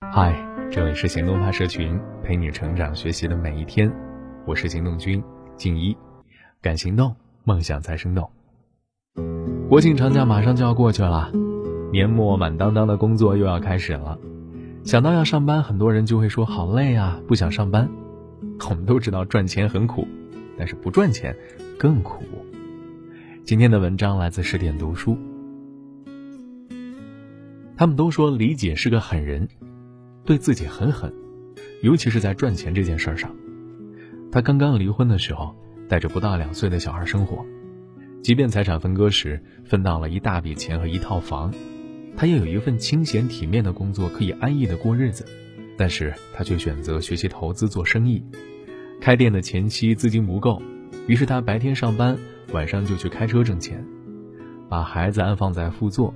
嗨，这里是行动派社群，陪你成长学习的每一天。我是行动君静一，敢行动，梦想才生动。国庆长假马上就要过去了，年末满当当的工作又要开始了。想到要上班，很多人就会说好累啊，不想上班。我们都知道赚钱很苦，但是不赚钱更苦。今天的文章来自十点读书。他们都说李姐是个狠人，对自己很狠，尤其是在赚钱这件事上。他刚刚离婚的时候，带着不到两岁的小孩生活，即便财产分割时分到了一大笔钱和一套房，他也有一份清闲体面的工作，可以安逸的过日子。但是他却选择学习投资做生意。开店的前期资金不够，于是他白天上班，晚上就去开车挣钱，把孩子安放在副座。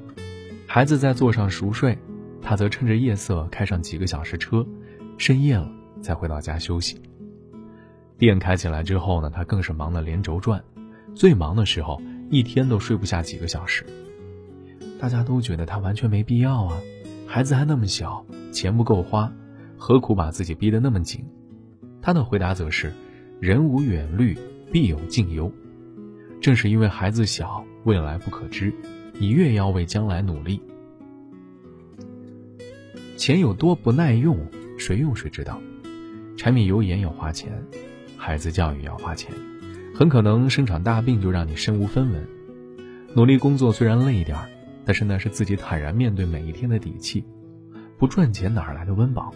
孩子在座上熟睡，他则趁着夜色开上几个小时车，深夜了才回到家休息。店开起来之后呢，他更是忙得连轴转，最忙的时候一天都睡不下几个小时。大家都觉得他完全没必要啊，孩子还那么小，钱不够花，何苦把自己逼得那么紧？他的回答则是：人无远虑，必有近忧。正是因为孩子小，未来不可知。你越要为将来努力，钱有多不耐用，谁用谁知道。柴米油盐要花钱，孩子教育要花钱，很可能生场大病就让你身无分文。努力工作虽然累一点但是那是自己坦然面对每一天的底气。不赚钱哪儿来的温饱？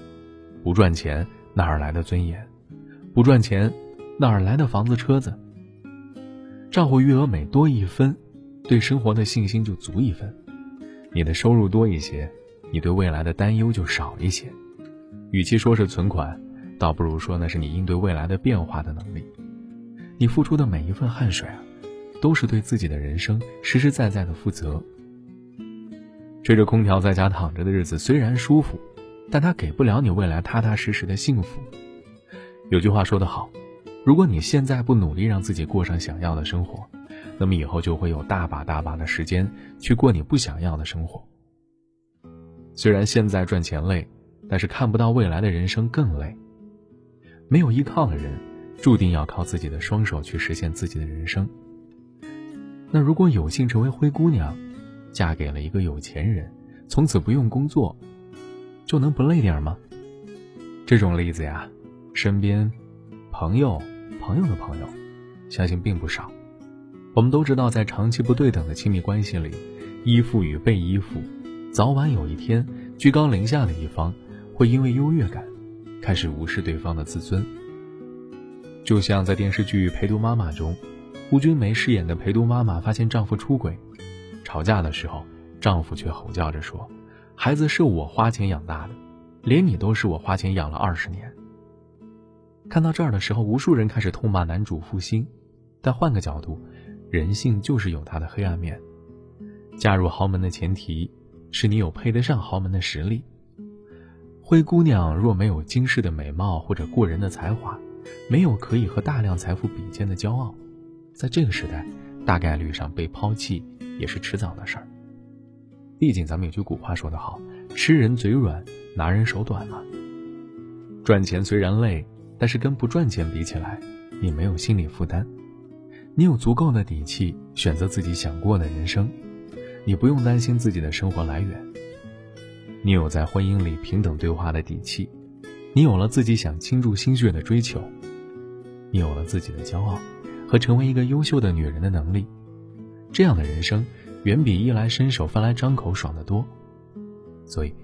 不赚钱哪儿来的尊严？不赚钱哪儿来的房子车子？账户余额每多一分。对生活的信心就足一分，你的收入多一些，你对未来的担忧就少一些。与其说是存款，倒不如说那是你应对未来的变化的能力。你付出的每一份汗水啊，都是对自己的人生实实在在的负责。吹着空调在家躺着的日子虽然舒服，但它给不了你未来踏踏实实的幸福。有句话说得好，如果你现在不努力让自己过上想要的生活。那么以后就会有大把大把的时间去过你不想要的生活。虽然现在赚钱累，但是看不到未来的人生更累。没有依靠的人，注定要靠自己的双手去实现自己的人生。那如果有幸成为灰姑娘，嫁给了一个有钱人，从此不用工作，就能不累点吗？这种例子呀，身边朋友、朋友的朋友，相信并不少。我们都知道，在长期不对等的亲密关系里，依附与被依附，早晚有一天，居高临下的一方会因为优越感，开始无视对方的自尊。就像在电视剧《陪读妈妈》中，吴君梅饰演的陪读妈妈发现丈夫出轨，吵架的时候，丈夫却吼叫着说：“孩子是我花钱养大的，连你都是我花钱养了二十年。”看到这儿的时候，无数人开始痛骂男主负心，但换个角度。人性就是有它的黑暗面。嫁入豪门的前提是你有配得上豪门的实力。灰姑娘若没有惊世的美貌或者过人的才华，没有可以和大量财富比肩的骄傲，在这个时代，大概率上被抛弃也是迟早的事儿。毕竟咱们有句古话说得好：“吃人嘴软，拿人手短嘛。”赚钱虽然累，但是跟不赚钱比起来，你没有心理负担。你有足够的底气选择自己想过的人生，你不用担心自己的生活来源。你有在婚姻里平等对话的底气，你有了自己想倾注心血的追求，你有了自己的骄傲和成为一个优秀的女人的能力。这样的人生远比衣来伸手饭来张口爽得多。所以，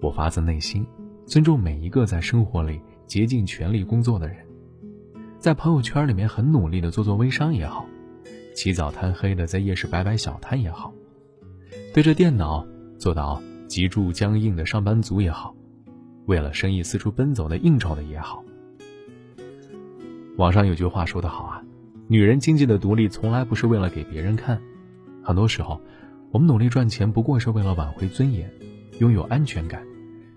我发自内心尊重每一个在生活里竭尽全力工作的人。在朋友圈里面很努力的做做微商也好，起早贪黑的在夜市摆摆小摊也好，对着电脑做到脊柱僵硬的上班族也好，为了生意四处奔走的应酬的也好。网上有句话说得好啊，女人经济的独立从来不是为了给别人看，很多时候，我们努力赚钱不过是为了挽回尊严，拥有安全感，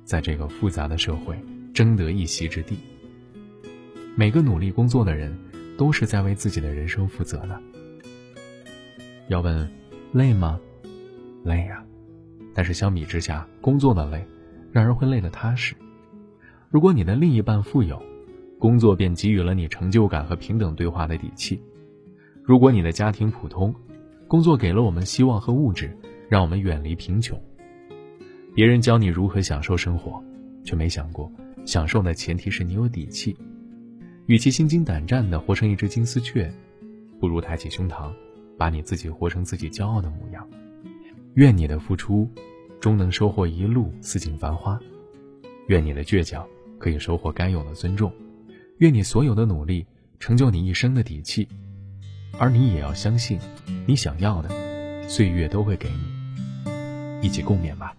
在这个复杂的社会争得一席之地。每个努力工作的人，都是在为自己的人生负责的。要问累吗？累呀，但是相比之下，工作的累，让人会累得踏实。如果你的另一半富有，工作便给予了你成就感和平等对话的底气；如果你的家庭普通，工作给了我们希望和物质，让我们远离贫穷。别人教你如何享受生活，却没想过，享受的前提是你有底气。与其心惊胆战地活成一只金丝雀，不如抬起胸膛，把你自己活成自己骄傲的模样。愿你的付出，终能收获一路似锦繁花；愿你的倔强。可以收获该有的尊重，愿你所有的努力成就你一生的底气，而你也要相信，你想要的，岁月都会给你，一起共勉吧。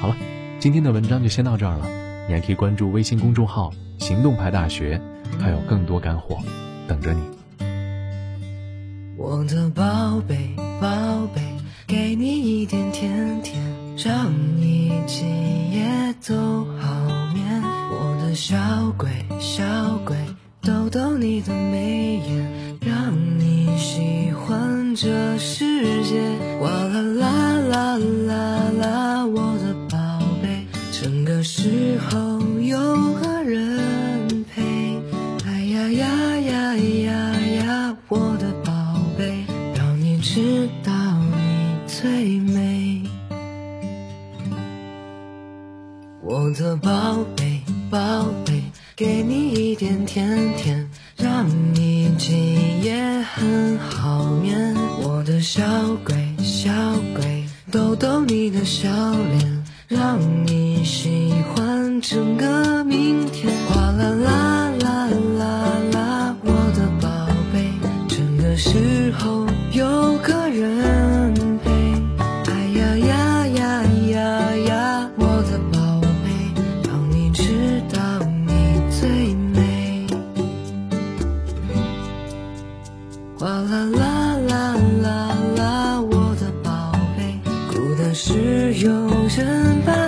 好了，今天的文章就先到这儿了，你还可以关注微信公众号“行动派大学”，还有更多干货等着你。我的宝贝，宝贝，给你一点甜甜，让你今夜都好眠。我的。小鬼，小鬼，逗逗你的眉眼，让你喜欢这世界。哇啦啦啦啦啦，我的宝贝，整个时候给你一点甜甜让你今夜很好眠。我的小鬼小鬼逗逗你的笑脸让你喜欢整个明天。哗啦啦。哇啦啦啦啦啦，我的宝贝，孤单时有人伴。